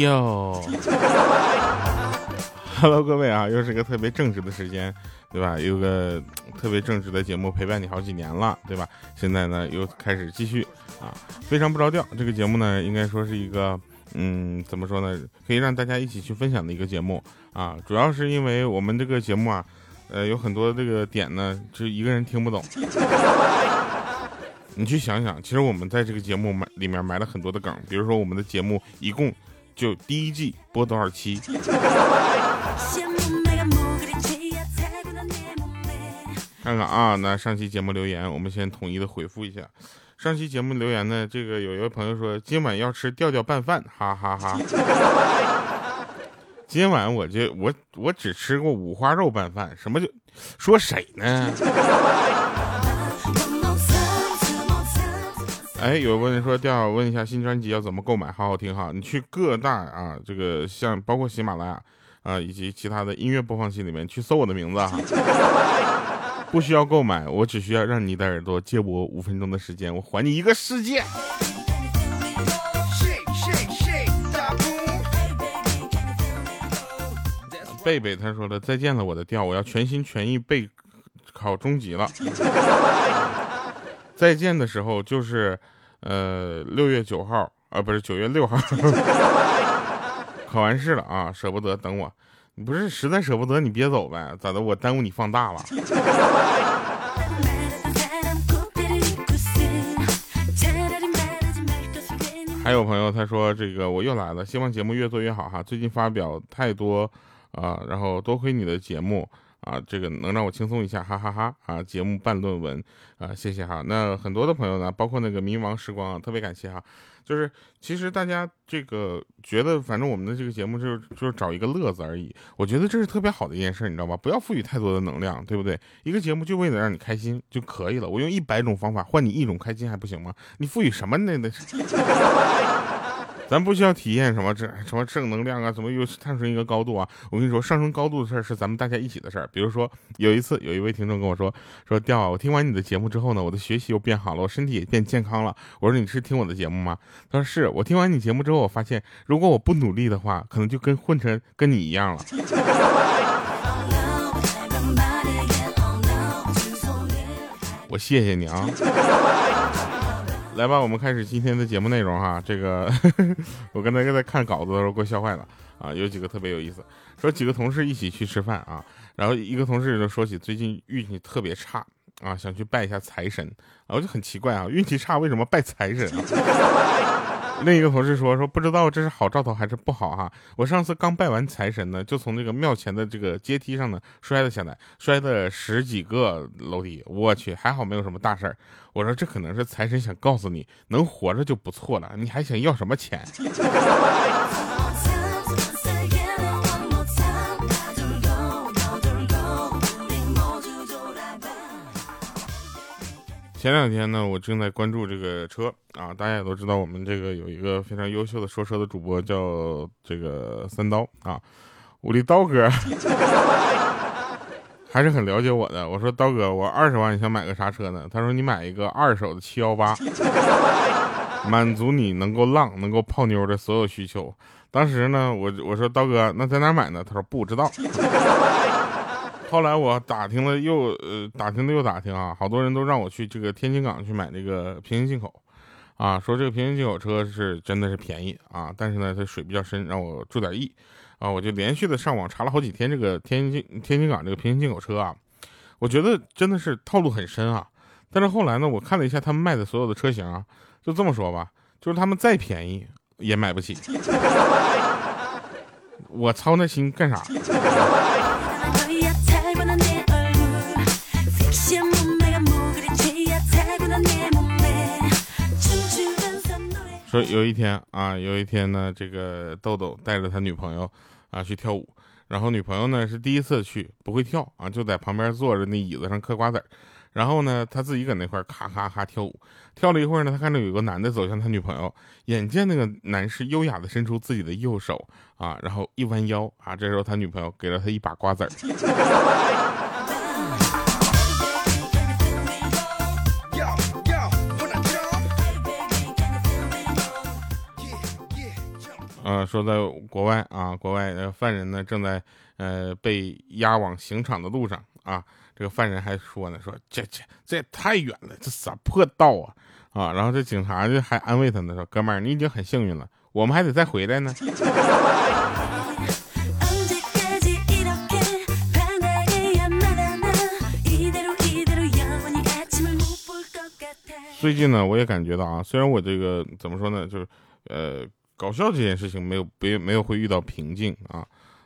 哟。Hello，各位啊，又是一个特别正直的时间，对吧？有个特别正直的节目陪伴你好几年了，对吧？现在呢，又开始继续啊，非常不着调。这个节目呢，应该说是一个，嗯，怎么说呢？可以让大家一起去分享的一个节目啊。主要是因为我们这个节目啊，呃，有很多这个点呢，就一个人听不懂。你去想想，其实我们在这个节目埋里面埋了很多的梗，比如说我们的节目一共就第一季播多少期？看看啊，那上期节目留言，我们先统一的回复一下。上期节目留言呢，这个有一位朋友说今晚要吃调调拌饭，哈哈哈。今晚我就我我只吃过五花肉拌饭，什么就说谁呢？哎，有问题说调，问一下新专辑要怎么购买？好好听哈，你去各大啊，这个像包括喜马拉雅啊，以及其他的音乐播放器里面去搜我的名字哈。不需要购买，我只需要让你的耳朵借我五分钟的时间，我还你一个世界。贝贝他说了再见了，我的调，我要全心全意备考中级了。再见的时候就是，呃，六月九号啊，不是九月六号，考完试了啊，舍不得等我，你不是实在舍不得你别走呗？咋的？我耽误你放大了？还有朋友他说这个我又来了，希望节目越做越好哈。最近发表太多啊，然后多亏你的节目。啊，这个能让我轻松一下，哈哈哈！啊，节目办论文啊，谢谢哈。那很多的朋友呢，包括那个迷茫时光啊，特别感谢哈。就是其实大家这个觉得，反正我们的这个节目就是就是找一个乐子而已。我觉得这是特别好的一件事，你知道吧？不要赋予太多的能量，对不对？一个节目就为了让你开心就可以了。我用一百种方法换你一种开心还不行吗？你赋予什么那那？咱不需要体验什么这什么正能量啊，怎么又上升一个高度啊？我跟你说，上升高度的事儿是咱们大家一起的事儿。比如说，有一次有一位听众跟我说说，调啊，我听完你的节目之后呢，我的学习又变好了，我身体也变健康了。我说你是听我的节目吗？他说是我听完你节目之后，我发现如果我不努力的话，可能就跟混成跟你一样了。我谢谢你啊。来吧，我们开始今天的节目内容哈。这个 我刚才在看稿子的时候，给我笑坏了啊！有几个特别有意思，说几个同事一起去吃饭啊，然后一个同事就说起最近运气特别差啊，想去拜一下财神啊，我就很奇怪啊，运气差为什么拜财神啊？另一个同事说说不知道这是好兆头还是不好哈。我上次刚拜完财神呢，就从这个庙前的这个阶梯上呢摔了下来，摔的十几个楼梯。我去，还好没有什么大事儿。我说这可能是财神想告诉你，能活着就不错了，你还想要什么钱？前两天呢，我正在关注这个车啊，大家也都知道，我们这个有一个非常优秀的说车的主播，叫这个三刀啊，武力刀哥，还是很了解我的。我说刀哥，我二十万你想买个啥车呢？他说你买一个二手的七幺八，满足你能够浪、能够泡妞的所有需求。当时呢，我我说刀哥，那在哪买呢？他说不知道。后来我打听了又呃打听了又打听啊，好多人都让我去这个天津港去买那个平行进口，啊，说这个平行进口车是真的是便宜啊，但是呢它水比较深，让我注点意。啊，我就连续的上网查了好几天这个天津天津港这个平行进口车啊，我觉得真的是套路很深啊，但是后来呢，我看了一下他们卖的所有的车型啊，就这么说吧，就是他们再便宜也买不起，我操那心干啥？说有一天啊，有一天呢，这个豆豆带着他女朋友啊去跳舞，然后女朋友呢是第一次去，不会跳啊，就在旁边坐着那椅子上嗑瓜子，然后呢他自己搁那块咔咔咔跳舞，跳了一会儿呢，他看到有个男的走向他女朋友，眼见那个男士优雅的伸出自己的右手啊，然后一弯腰啊，这时候他女朋友给了他一把瓜子儿。呃，说在国外啊，国外呃犯人呢正在呃被押往刑场的路上啊，这个犯人还说呢，说这这这也太远了，这啥破道啊啊！然后这警察就还安慰他呢，说哥们儿，你已经很幸运了，我们还得再回来呢。最近呢，我也感觉到啊，虽然我这个怎么说呢，就是呃，搞笑这件事情没有别没有会遇到瓶颈啊，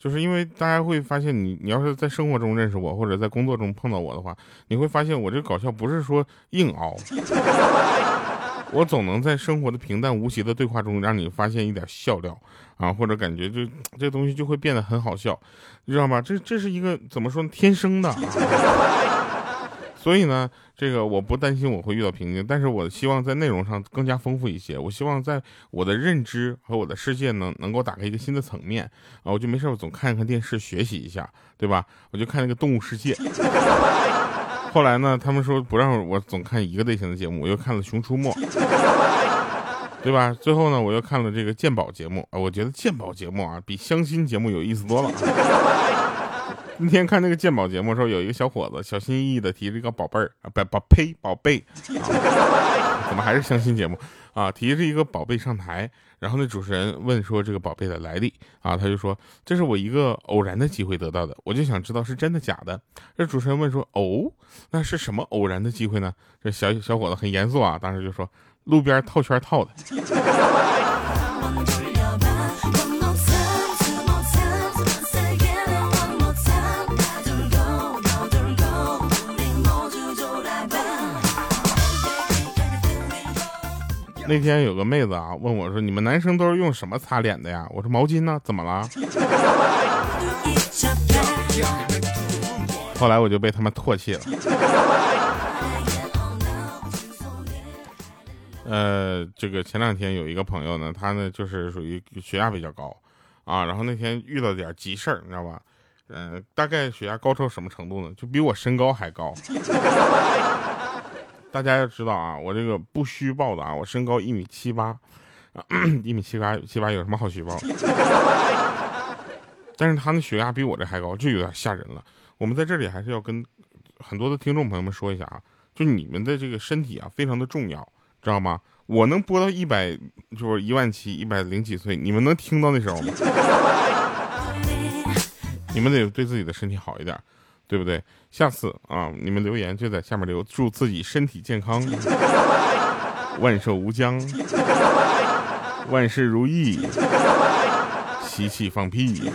就是因为大家会发现你你要是在生活中认识我，或者在工作中碰到我的话，你会发现我这搞笑不是说硬熬，我总能在生活的平淡无奇的对话中让你发现一点笑料啊，或者感觉就这东西就会变得很好笑，你知道吗？这这是一个怎么说呢，天生的。所以呢，这个我不担心我会遇到瓶颈，但是我希望在内容上更加丰富一些。我希望在我的认知和我的世界能能够打开一个新的层面啊！我就没事，我总看一看电视学习一下，对吧？我就看那个《动物世界》。后来呢，他们说不让我总看一个类型的节目，我又看了《熊出没》，对吧？最后呢，我又看了这个鉴宝节目啊！我觉得鉴宝节目啊，比相亲节目有意思多了。那天看那个鉴宝节目的时候，有一个小伙子小心翼翼的提着一个宝贝儿啊，不宝呸宝贝，怎么还是相亲节目啊？提着一个宝贝上台，然后那主持人问说这个宝贝的来历啊，他就说这是我一个偶然的机会得到的，我就想知道是真的假的。这主持人问说哦，那是什么偶然的机会呢？这小小伙子很严肃啊，当时就说路边套圈套的。那天有个妹子啊问我说：“你们男生都是用什么擦脸的呀？”我说：“毛巾呢？怎么了？” 后来我就被他们唾弃了。呃，这个前两天有一个朋友呢，他呢就是属于血压比较高啊，然后那天遇到点急事儿，你知道吧？嗯，大概血压高到什么程度呢？就比我身高还高。大家要知道啊，我这个不虚报的啊，我身高一米七八，一米七八七八有什么好虚报？但是他那血压比我这还高，就有点吓人了。我们在这里还是要跟很多的听众朋友们说一下啊，就你们的这个身体啊，非常的重要，知道吗？我能播到一百，就是一万七，一百零几岁，你们能听到那时候吗？你们得对自己的身体好一点。对不对？下次啊，你们留言就在下面留，祝自己身体健康，万寿无疆，万事如意，吸气放屁。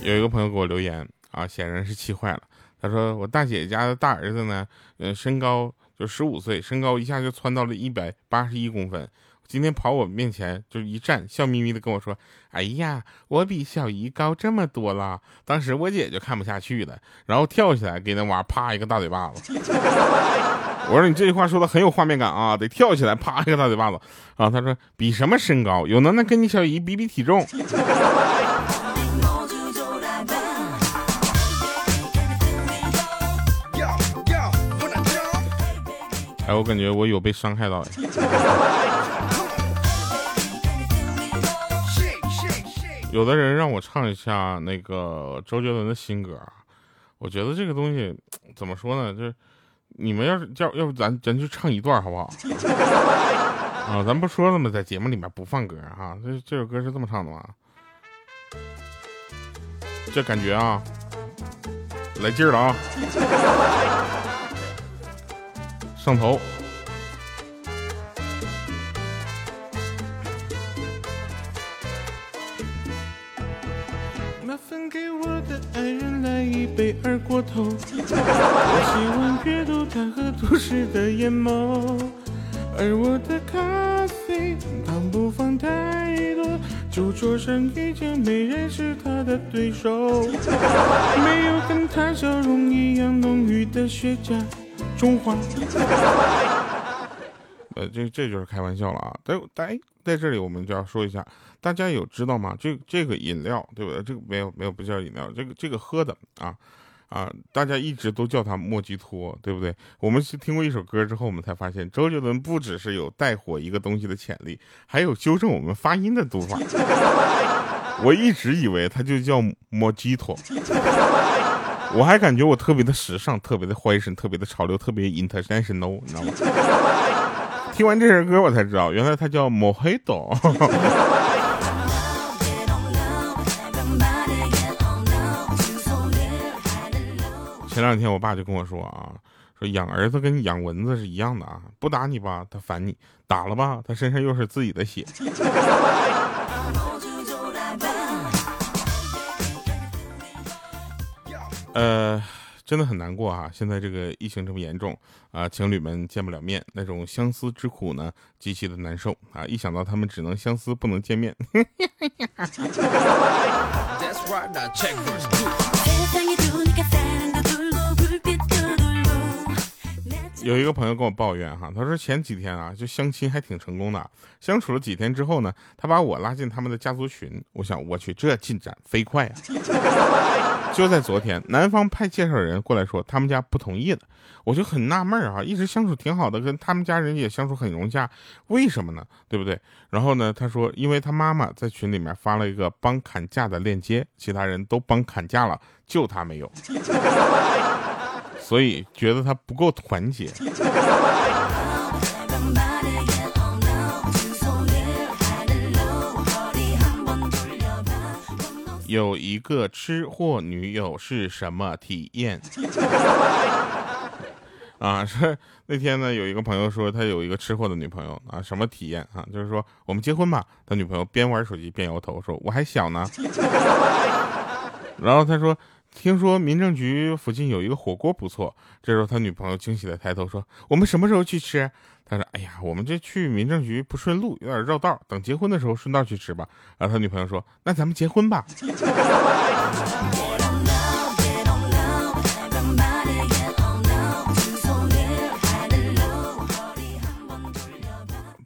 有一个朋友给我留言啊，显然是气坏了。他说我大姐家的大儿子呢，嗯，身高。就十五岁，身高一下就窜到了一百八十一公分。今天跑我面前就一站，笑眯眯的跟我说：“哎呀，我比小姨高这么多了。”当时我姐就看不下去了，然后跳起来给那娃啪一个大嘴巴子。我说：“你这句话说的很有画面感啊，得跳起来啪一个大嘴巴子。”啊，他说：“比什么身高？有能耐跟你小姨比比体重。”哎，我感觉我有被伤害到哎。有的人让我唱一下那个周杰伦的新歌，我觉得这个东西怎么说呢？就是你们要是叫，要不咱咱就唱一段好不好？啊，咱不说了吗？在节目里面不放歌哈。这这首歌是这么唱的吗？这感觉啊，来劲了啊！上头。麻烦给我的爱人来一杯二锅头，我喜欢阅读他和都市的眼眸，而我的咖啡糖不放太多，酒桌上已经没人是他的对手，没有跟他笑容一样浓郁的雪茄。中华，呃，这这就是开玩笑了啊！在在在这里，我们就要说一下，大家有知道吗？这这个饮料，对不对？这个没有没有不叫饮料，这个这个喝的啊，啊，大家一直都叫他莫吉托，对不对？我们是听过一首歌之后，我们才发现周杰伦不只是有带火一个东西的潜力，还有纠正我们发音的读法。我一直以为他就叫莫吉托，我还感觉我特别的时尚，特别的坏神，特别的潮流，特别 international，你知道吗？听完这首歌，我才知道原来他叫莫黑豆。前两天我爸就跟我说啊，说养儿子跟养蚊子是一样的啊，不打你吧，他烦你；打了吧，他身上又是自己的血。呃，真的很难过啊！现在这个疫情这么严重啊，情侣们见不了面，那种相思之苦呢，极其的难受啊！一想到他们只能相思不能见面。有一个朋友跟我抱怨哈，他说前几天啊，就相亲还挺成功的，相处了几天之后呢，他把我拉进他们的家族群。我想，我去，这进展飞快啊！就在昨天，男方派介绍人过来说他们家不同意了，我就很纳闷啊，一直相处挺好的，跟他们家人也相处很融洽，为什么呢？对不对？然后呢，他说，因为他妈妈在群里面发了一个帮砍价的链接，其他人都帮砍价了，就他没有。所以觉得他不够团结。有一个吃货女友是什么体验？啊，是那天呢，有一个朋友说他有一个吃货的女朋友啊，什么体验啊？就是说我们结婚吧。他女朋友边玩手机边摇头说我还小呢。然后他说。听说民政局附近有一个火锅不错，这时候他女朋友惊喜的抬头说：“我们什么时候去吃？”他说：“哎呀，我们这去民政局不顺路，有点绕道，等结婚的时候顺道去吃吧。”然后他女朋友说：“那咱们结婚吧。”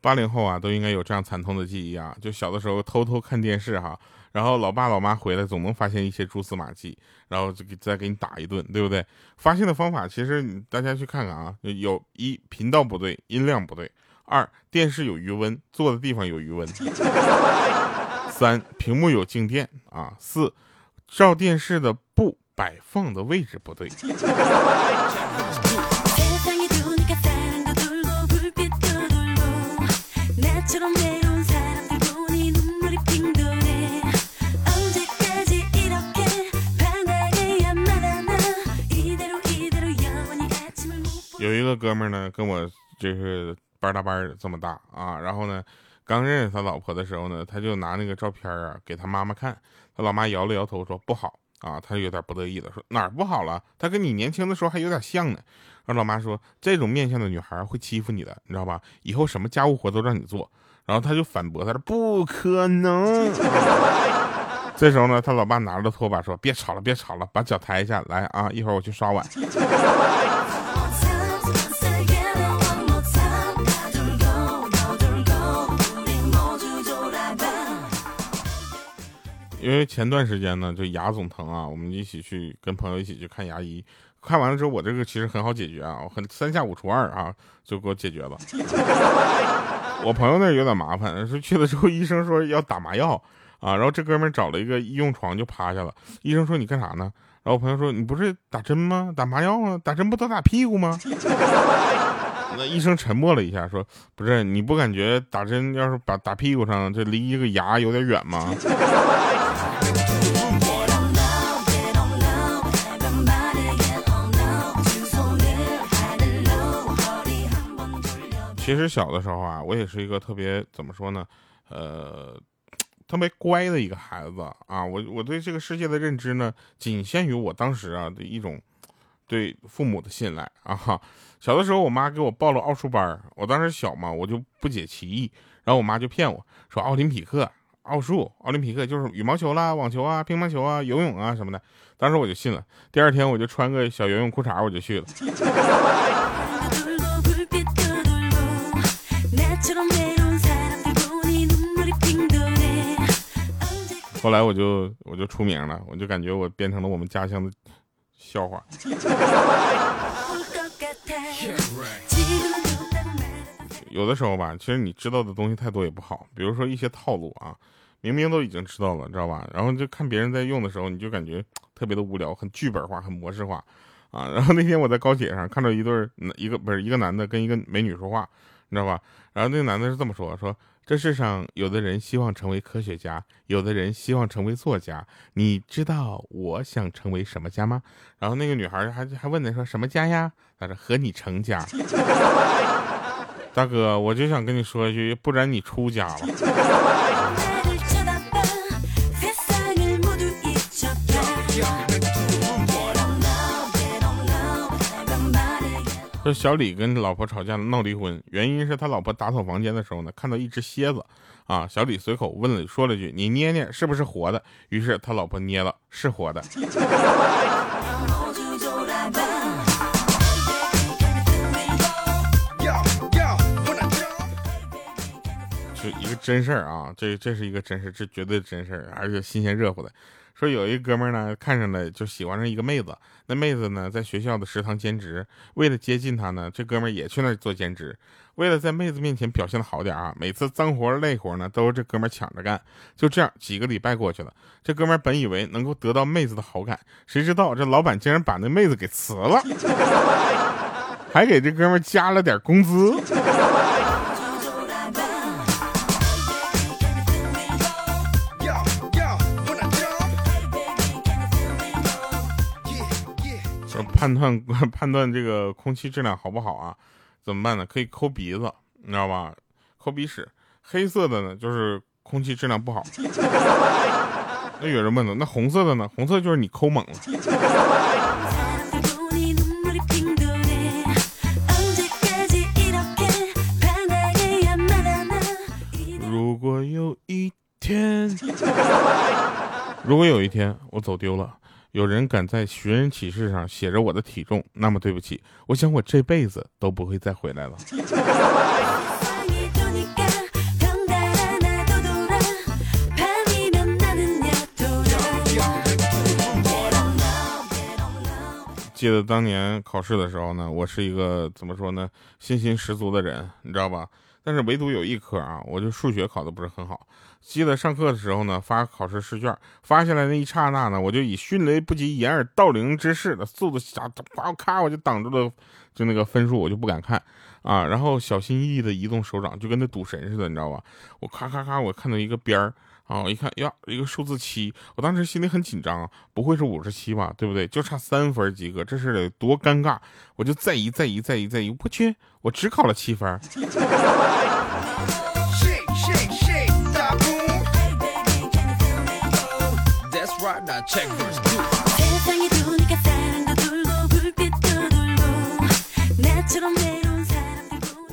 八零后啊，都应该有这样惨痛的记忆啊！就小的时候偷偷看电视哈，然后老爸老妈回来总能发现一些蛛丝马迹，然后就给再给你打一顿，对不对？发现的方法其实大家去看看啊，有一频道不对，音量不对；二电视有余温，坐的地方有余温；三屏幕有静电啊；四照电视的布摆放的位置不对。个哥们儿呢，跟我就是班搭班这么大啊，然后呢，刚认识他老婆的时候呢，他就拿那个照片啊给他妈妈看，他老妈摇了摇头说不好啊，他有点不得意了说哪儿不好了？他跟你年轻的时候还有点像呢。然后老妈说这种面相的女孩会欺负你的，你知道吧？以后什么家务活都让你做。然后他就反驳他说不可能。这时候呢，他老爸拿着拖把说别吵了，别吵了，把脚抬一下来啊，一会儿我去刷碗。因为前段时间呢，就牙总疼啊，我们一起去跟朋友一起去看牙医，看完了之后，我这个其实很好解决啊，我很三下五除二啊，就给我解决了。我朋友那有点麻烦，说去了之后，医生说要打麻药啊，然后这哥们找了一个医用床就趴下了，医生说你干啥呢？然后我朋友说你不是打针吗？打麻药啊？打针不都打屁股吗？那医生沉默了一下，说：“不是，你不感觉打针要是打打屁股上，这离一个牙有点远吗？”其实小的时候啊，我也是一个特别怎么说呢，呃，特别乖的一个孩子啊。我我对这个世界的认知呢，仅限于我当时啊的一种。对父母的信赖啊！哈小的时候我妈给我报了奥数班，我当时小嘛，我就不解其意，然后我妈就骗我说奥林匹克奥数，奥林匹克就是羽毛球啦、网球啊、乒乓球啊、游泳啊什么的，当时我就信了。第二天我就穿个小游泳裤衩我就去了。后来我就我就出名了，我就感觉我变成了我们家乡的。笑话。有的时候吧，其实你知道的东西太多也不好，比如说一些套路啊，明明都已经知道了，知道吧？然后就看别人在用的时候，你就感觉特别的无聊，很剧本化，很模式化啊。然后那天我在高铁上看到一对一个不是一个男的跟一个美女说话，你知道吧？然后那个男的是这么说：说这世上有的人希望成为科学家，有的人希望成为作家，你知道我想成为什么家吗？然后那个女孩还还问他说什么家呀？他说和你成家。大哥，我就想跟你说一句，不然你出家了。说小李跟老婆吵架闹离婚，原因是他老婆打扫房间的时候呢，看到一只蝎子，啊，小李随口问了说了句：“你捏捏是不是活的？”于是他老婆捏了，是活的。真事儿啊，这这是一个真事这绝对真事儿，而且新鲜热乎的。说有一哥们儿呢，看上了就喜欢上一个妹子，那妹子呢在学校的食堂兼职，为了接近她呢，这哥们儿也去那儿做兼职。为了在妹子面前表现的好点啊，每次脏活累活呢都是这哥们儿抢着干。就这样几个礼拜过去了，这哥们儿本以为能够得到妹子的好感，谁知道这老板竟然把那妹子给辞了，还给这哥们儿加了点工资。判断 判断这个空气质量好不好啊？怎么办呢？可以抠鼻子，你知道吧？抠鼻屎，黑色的呢就是空气质量不好。那有人问了，那红色的呢？红色就是你抠猛了。如果有一天，如果有一天我走丢了。有人敢在寻人启事上写着我的体重，那么对不起，我想我这辈子都不会再回来了。记得当年考试的时候呢，我是一个怎么说呢，信心十足的人，你知道吧？但是唯独有一科啊，我就数学考的不是很好。记得上课的时候呢，发考试试卷，发下来那一刹那呢，我就以迅雷不及掩耳盗铃之势的速度，啥啪咔我就挡住了，就那个分数我就不敢看啊，然后小心翼翼的移动手掌，就跟那赌神似的，你知道吧？我咔咔咔，我看到一个边儿啊，我一看呀，一个数字七，我当时心里很紧张，不会是五十七吧？对不对？就差三分及格，这是得多尴尬！我就再移再移再移再移，我去，我只考了七分。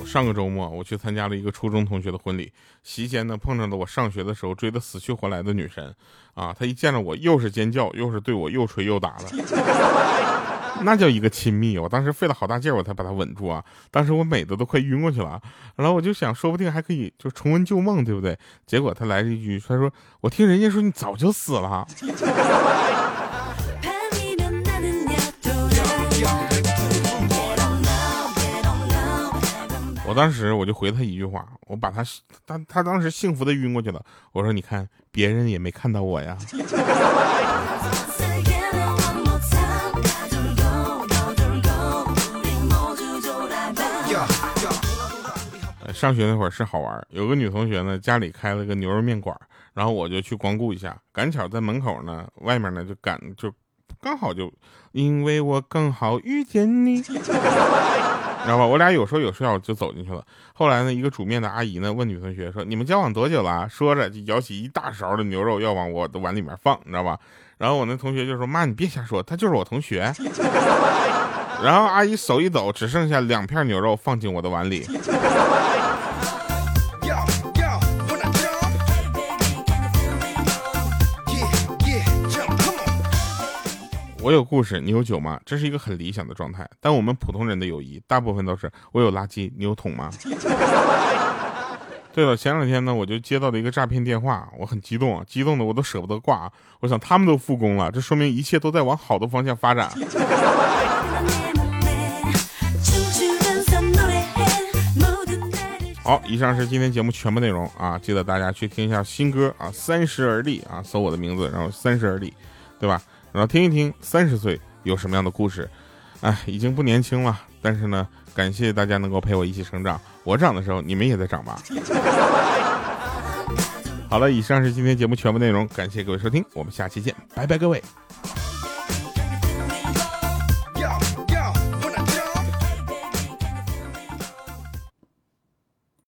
上个周末，我去参加了一个初中同学的婚礼，席间呢碰上了我上学的时候追得死去活来的女神，啊，她一见着我又是尖叫，又是对我又捶又打的。那叫一个亲密，我当时费了好大劲儿，我才把他稳住啊！当时我美的都快晕过去了，然后我就想，说不定还可以就重温旧梦，对不对？结果他来了一句，他说：“我听人家说你早就死了。”我当时我就回他一句话，我把他他他当时幸福的晕过去了。我说：“你看，别人也没看到我呀。”上学那会儿是好玩，有个女同学呢，家里开了个牛肉面馆，然后我就去光顾一下。赶巧在门口呢，外面呢就赶就刚好就，因为我刚好遇见你，知道吧？我俩有说有笑就走进去了。后来呢，一个煮面的阿姨呢问女同学说：“你们交往多久了？”说着就舀起一大勺的牛肉要往我的碗里面放，你知道吧？然后我那同学就说：“妈，你别瞎说，他就是我同学。”然后阿姨手一抖，只剩下两片牛肉放进我的碗里。我有故事，你有酒吗？这是一个很理想的状态。但我们普通人的友谊，大部分都是我有垃圾，你有桶吗？对了，前两天呢，我就接到了一个诈骗电话，我很激动啊，激动的我都舍不得挂。啊我想他们都复工了，这说明一切都在往好的方向发展。好，以上是今天节目全部内容啊！记得大家去听一下新歌啊，《三十而立》啊，搜我的名字，然后《三十而立》，对吧？然后听一听三十岁有什么样的故事。哎，已经不年轻了，但是呢，感谢大家能够陪我一起成长。我长的时候，你们也在长吧？好了，以上是今天节目全部内容，感谢各位收听，我们下期见，拜拜，各位。